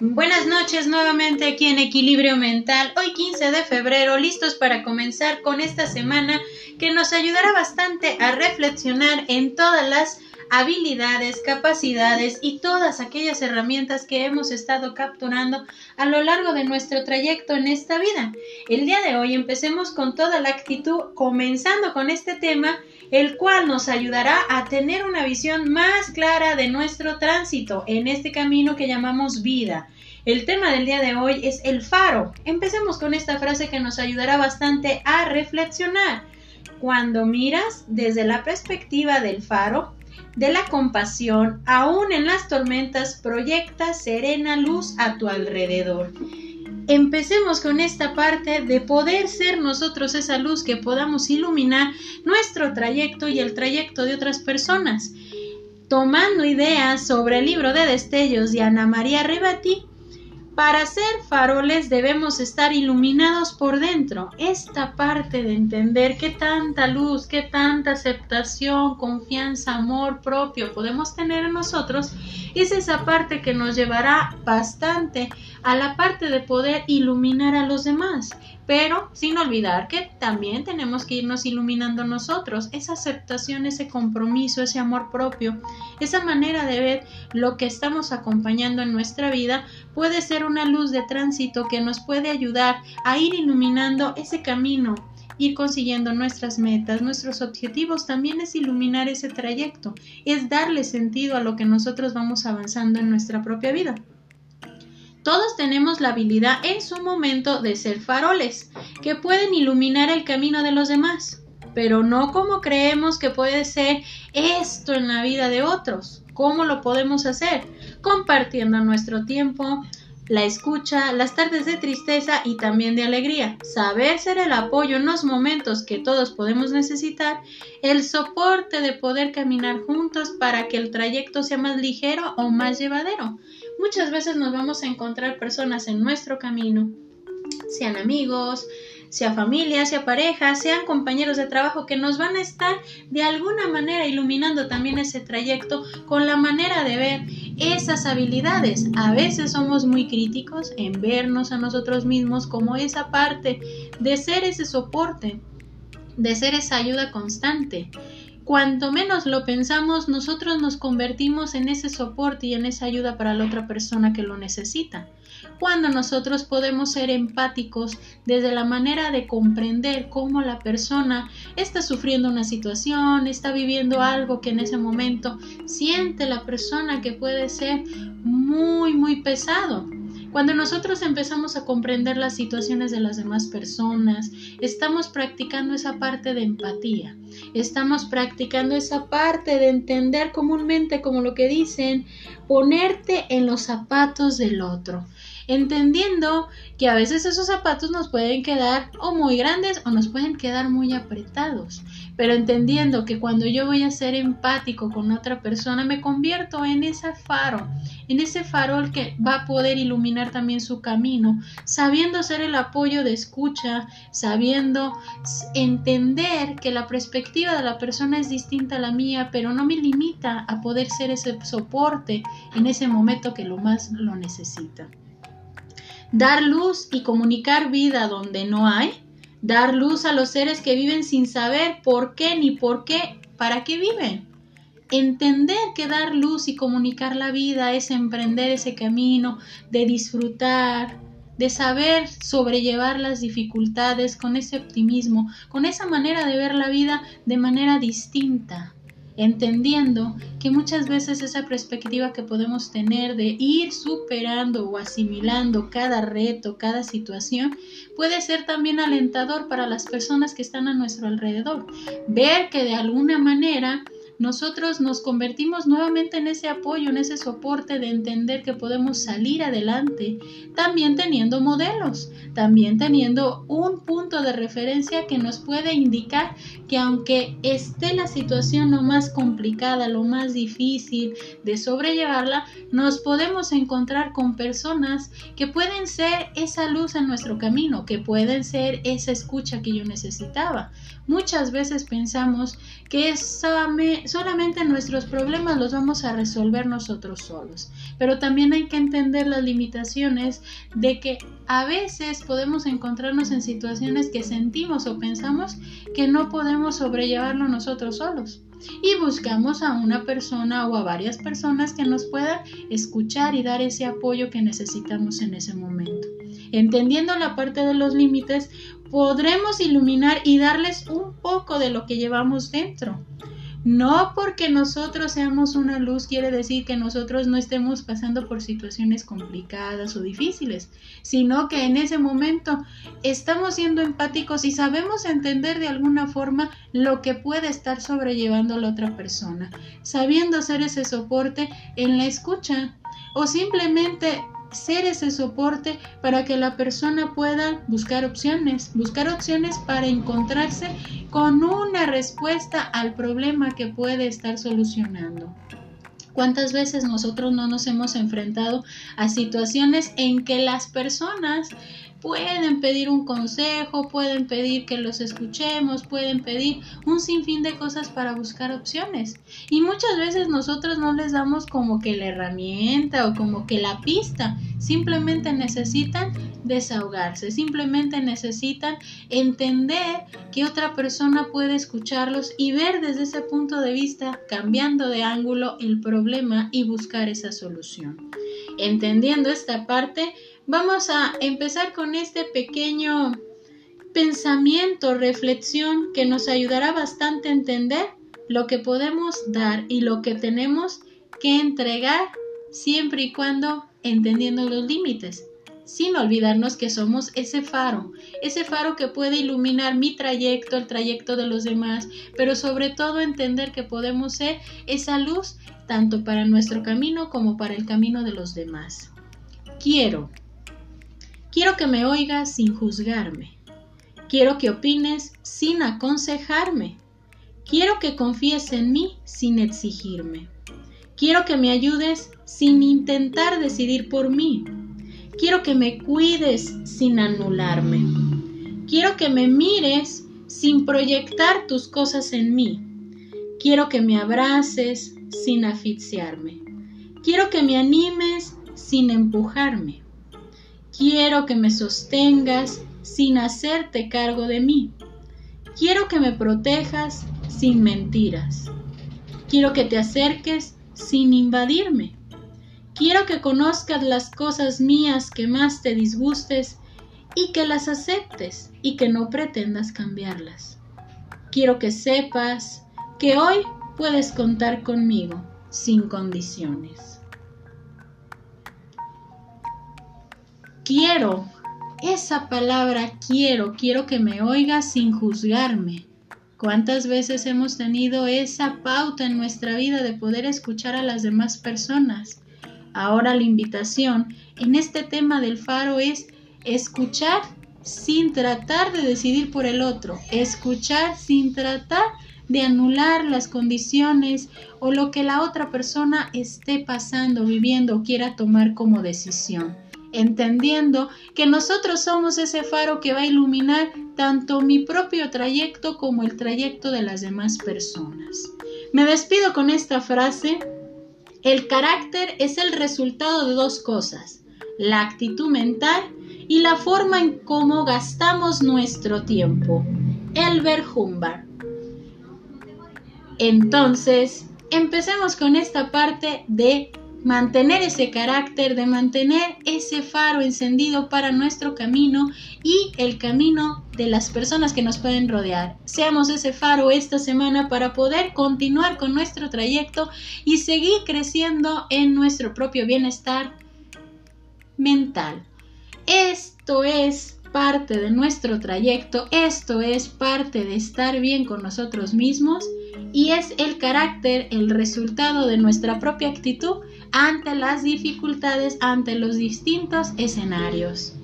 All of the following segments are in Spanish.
Buenas noches nuevamente aquí en Equilibrio Mental, hoy 15 de febrero, listos para comenzar con esta semana que nos ayudará bastante a reflexionar en todas las habilidades, capacidades y todas aquellas herramientas que hemos estado capturando a lo largo de nuestro trayecto en esta vida. El día de hoy empecemos con toda la actitud, comenzando con este tema el cual nos ayudará a tener una visión más clara de nuestro tránsito en este camino que llamamos vida. El tema del día de hoy es el faro. Empecemos con esta frase que nos ayudará bastante a reflexionar. Cuando miras desde la perspectiva del faro, de la compasión, aún en las tormentas, proyecta serena luz a tu alrededor empecemos con esta parte de poder ser nosotros esa luz que podamos iluminar nuestro trayecto y el trayecto de otras personas. Tomando ideas sobre el libro de destellos de Ana María Rebati, para ser faroles debemos estar iluminados por dentro. Esta parte de entender qué tanta luz, qué tanta aceptación, confianza, amor propio podemos tener en nosotros, es esa parte que nos llevará bastante a la parte de poder iluminar a los demás pero sin olvidar que también tenemos que irnos iluminando nosotros, esa aceptación, ese compromiso, ese amor propio, esa manera de ver lo que estamos acompañando en nuestra vida puede ser una luz de tránsito que nos puede ayudar a ir iluminando ese camino ir consiguiendo nuestras metas, nuestros objetivos, también es iluminar ese trayecto, es darle sentido a lo que nosotros vamos avanzando en nuestra propia vida. Todos tenemos la habilidad en su momento de ser faroles, que pueden iluminar el camino de los demás, pero no como creemos que puede ser esto en la vida de otros. ¿Cómo lo podemos hacer? Compartiendo nuestro tiempo, la escucha, las tardes de tristeza y también de alegría, saber ser el apoyo en los momentos que todos podemos necesitar, el soporte de poder caminar juntos para que el trayecto sea más ligero o más llevadero. Muchas veces nos vamos a encontrar personas en nuestro camino, sean amigos, sea familia, sea pareja, sean compañeros de trabajo que nos van a estar de alguna manera iluminando también ese trayecto con la manera de ver esas habilidades. A veces somos muy críticos en vernos a nosotros mismos como esa parte de ser ese soporte, de ser esa ayuda constante. Cuanto menos lo pensamos, nosotros nos convertimos en ese soporte y en esa ayuda para la otra persona que lo necesita. Cuando nosotros podemos ser empáticos desde la manera de comprender cómo la persona está sufriendo una situación, está viviendo algo que en ese momento siente la persona que puede ser muy, muy pesado. Cuando nosotros empezamos a comprender las situaciones de las demás personas, estamos practicando esa parte de empatía, estamos practicando esa parte de entender comúnmente como lo que dicen, ponerte en los zapatos del otro entendiendo que a veces esos zapatos nos pueden quedar o muy grandes o nos pueden quedar muy apretados pero entendiendo que cuando yo voy a ser empático con otra persona, me convierto en ese faro, en ese farol que va a poder iluminar también su camino, sabiendo ser el apoyo de escucha, sabiendo entender que la perspectiva de la persona es distinta a la mía, pero no me limita a poder ser ese soporte en ese momento que lo más lo necesita. Dar luz y comunicar vida donde no hay dar luz a los seres que viven sin saber por qué ni por qué, para qué viven. Entender que dar luz y comunicar la vida es emprender ese camino de disfrutar, de saber sobrellevar las dificultades con ese optimismo, con esa manera de ver la vida de manera distinta, entendiendo que muchas veces esa perspectiva que podemos tener de ir superando o asimilando cada reto, cada situación, puede ser también alentador para las personas que están a nuestro alrededor. Ver que de alguna manera nosotros nos convertimos nuevamente en ese apoyo, en ese soporte de entender que podemos salir adelante, también teniendo modelos, también teniendo un punto de referencia que nos puede indicar que aunque esté la situación lo más complicada, lo más difícil de sobrellevarla, nos podemos encontrar con personas que pueden ser esa luz en nuestro camino, que pueden ser esa escucha que yo necesitaba. Muchas veces pensamos que solamente nuestros problemas los vamos a resolver nosotros solos. Pero también hay que entender las limitaciones de que a veces podemos encontrarnos en situaciones que sentimos o pensamos que no podemos sobrellevarlo nosotros solos y buscamos a una persona o a varias personas que nos puedan escuchar y dar ese apoyo que necesitamos en ese momento. Entendiendo la parte de los límites, podremos iluminar y darles un poco de lo que llevamos dentro. No porque nosotros seamos una luz quiere decir que nosotros no estemos pasando por situaciones complicadas o difíciles, sino que en ese momento estamos siendo empáticos y sabemos entender de alguna forma lo que puede estar sobrellevando la otra persona, sabiendo hacer ese soporte en la escucha o simplemente ser ese soporte para que la persona pueda buscar opciones, buscar opciones para encontrarse con una respuesta al problema que puede estar solucionando. ¿Cuántas veces nosotros no nos hemos enfrentado a situaciones en que las personas pueden pedir un consejo, pueden pedir que los escuchemos, pueden pedir un sinfín de cosas para buscar opciones. Y muchas veces nosotros no les damos como que la herramienta o como que la pista, simplemente necesitan desahogarse, simplemente necesitan entender que otra persona puede escucharlos y ver desde ese punto de vista, cambiando de ángulo el problema y buscar esa solución. Entendiendo esta parte, Vamos a empezar con este pequeño pensamiento, reflexión que nos ayudará bastante a entender lo que podemos dar y lo que tenemos que entregar siempre y cuando entendiendo los límites, sin olvidarnos que somos ese faro, ese faro que puede iluminar mi trayecto, el trayecto de los demás, pero sobre todo entender que podemos ser esa luz tanto para nuestro camino como para el camino de los demás. Quiero Quiero que me oigas sin juzgarme. Quiero que opines sin aconsejarme. Quiero que confíes en mí sin exigirme. Quiero que me ayudes sin intentar decidir por mí. Quiero que me cuides sin anularme. Quiero que me mires sin proyectar tus cosas en mí. Quiero que me abraces sin asfixiarme. Quiero que me animes sin empujarme. Quiero que me sostengas sin hacerte cargo de mí. Quiero que me protejas sin mentiras. Quiero que te acerques sin invadirme. Quiero que conozcas las cosas mías que más te disgustes y que las aceptes y que no pretendas cambiarlas. Quiero que sepas que hoy puedes contar conmigo sin condiciones. Quiero. Esa palabra quiero, quiero que me oigas sin juzgarme. ¿Cuántas veces hemos tenido esa pauta en nuestra vida de poder escuchar a las demás personas? Ahora la invitación en este tema del faro es escuchar sin tratar de decidir por el otro, escuchar sin tratar de anular las condiciones o lo que la otra persona esté pasando, viviendo o quiera tomar como decisión entendiendo que nosotros somos ese faro que va a iluminar tanto mi propio trayecto como el trayecto de las demás personas. Me despido con esta frase. El carácter es el resultado de dos cosas, la actitud mental y la forma en cómo gastamos nuestro tiempo. Elber Humbert. Entonces, empecemos con esta parte de mantener ese carácter, de mantener ese faro encendido para nuestro camino y el camino de las personas que nos pueden rodear. Seamos ese faro esta semana para poder continuar con nuestro trayecto y seguir creciendo en nuestro propio bienestar mental. Esto es parte de nuestro trayecto, esto es parte de estar bien con nosotros mismos y es el carácter, el resultado de nuestra propia actitud ante las dificultades, ante los distintos escenarios.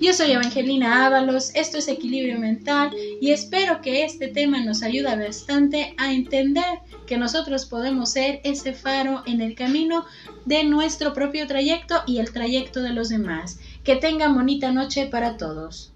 Yo soy Evangelina Ábalos, esto es Equilibrio Mental y espero que este tema nos ayude bastante a entender que nosotros podemos ser ese faro en el camino de nuestro propio trayecto y el trayecto de los demás. Que tengan bonita noche para todos.